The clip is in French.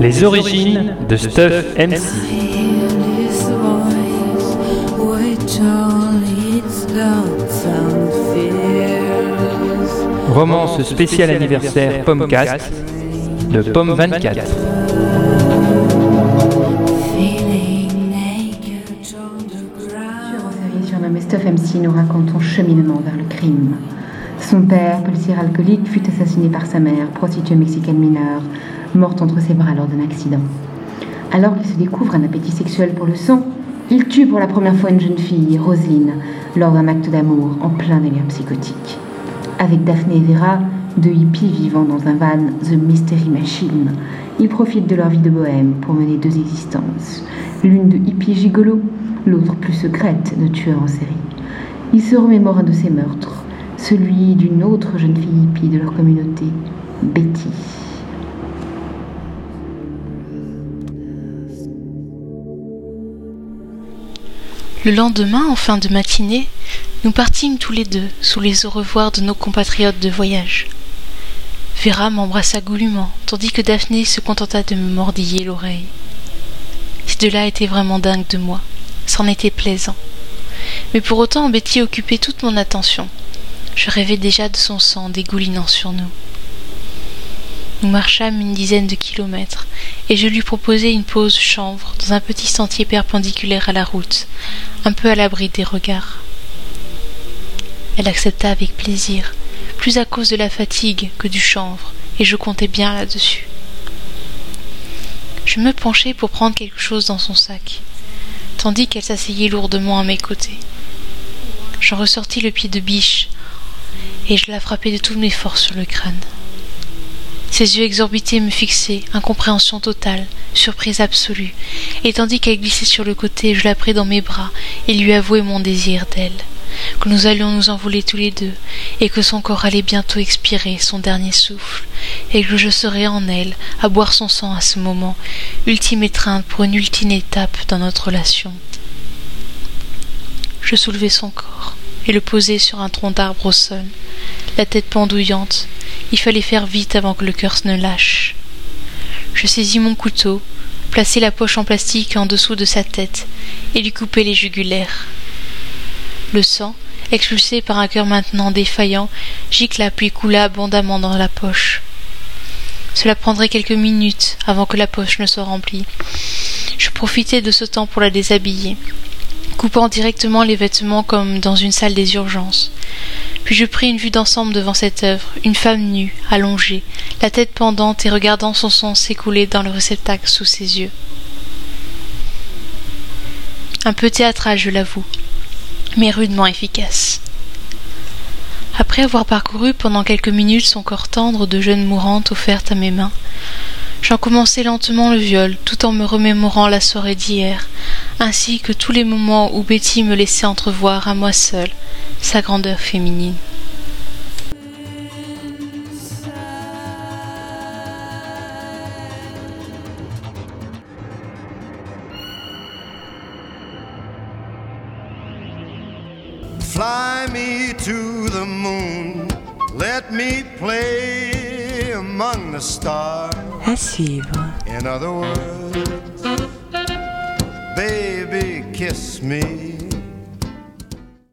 Les origines de Stuff MC. Romance spéciale anniversaire Pommecast de Pomme 24. Surnommé Stuff MC nous raconte son cheminement vers le crime. Son père, policier alcoolique, fut assassiné par sa mère, prostituée mexicaine mineure, morte entre ses bras lors d'un accident. Alors qu'il se découvre un appétit sexuel pour le sang, il tue pour la première fois une jeune fille, Roselyne, lors d'un acte d'amour en plein délire psychotique. Avec Daphné et Vera, deux hippies vivant dans un van The Mystery Machine, ils profitent de leur vie de bohème pour mener deux existences, l'une de hippie gigolo, l'autre plus secrète de tueur en série. Ils se remémorent un de ces meurtres, celui d'une autre jeune fille hippie de leur communauté, Betty. Le lendemain, en fin de matinée, nous partîmes tous les deux sous les au revoir de nos compatriotes de voyage. Vera m'embrassa goulûment, tandis que Daphné se contenta de me mordiller l'oreille. Ces deux-là étaient vraiment dingues de moi. C'en était plaisant. Mais pour autant, Betty occupait toute mon attention. Je rêvais déjà de son sang dégoulinant sur nous. Nous marchâmes une dizaine de kilomètres, et je lui proposai une pause chanvre dans un petit sentier perpendiculaire à la route, un peu à l'abri des regards. Elle accepta avec plaisir, plus à cause de la fatigue que du chanvre, et je comptais bien là-dessus. Je me penchai pour prendre quelque chose dans son sac, tandis qu'elle s'asseyait lourdement à mes côtés. J'en ressortis le pied de biche, et je la frappai de toutes mes forces sur le crâne. Ses yeux exorbités me fixaient, incompréhension totale, surprise absolue, et tandis qu'elle glissait sur le côté, je la pris dans mes bras et lui avouai mon désir d'elle, nous allions nous envoler tous les deux, et que son corps allait bientôt expirer son dernier souffle, et que je serais en elle, à boire son sang à ce moment, ultime étreinte pour une ultime étape dans notre relation. Je soulevai son corps et le posai sur un tronc d'arbre au sol, la tête pendouillante, il fallait faire vite avant que le cœur ne lâche. Je saisis mon couteau, plaçai la poche en plastique en dessous de sa tête et lui coupai les jugulaires. Le sang, expulsé par un cœur maintenant défaillant, gicla puis coula abondamment dans la poche. Cela prendrait quelques minutes avant que la poche ne soit remplie. Je profitai de ce temps pour la déshabiller, coupant directement les vêtements comme dans une salle des urgences. Puis je pris une vue d'ensemble devant cette œuvre, une femme nue, allongée, la tête pendante et regardant son sang s'écouler dans le réceptacle sous ses yeux. Un peu théâtral, je l'avoue, mais rudement efficace. Après avoir parcouru pendant quelques minutes son corps tendre de jeune mourante offerte à mes mains, j'en commençai lentement le viol, tout en me remémorant la soirée d'hier, ainsi que tous les moments où Betty me laissait entrevoir à moi seule sa grandeur féminine. Fly me to the moon, let me play among the stars. À suivre. In other words, baby, kiss me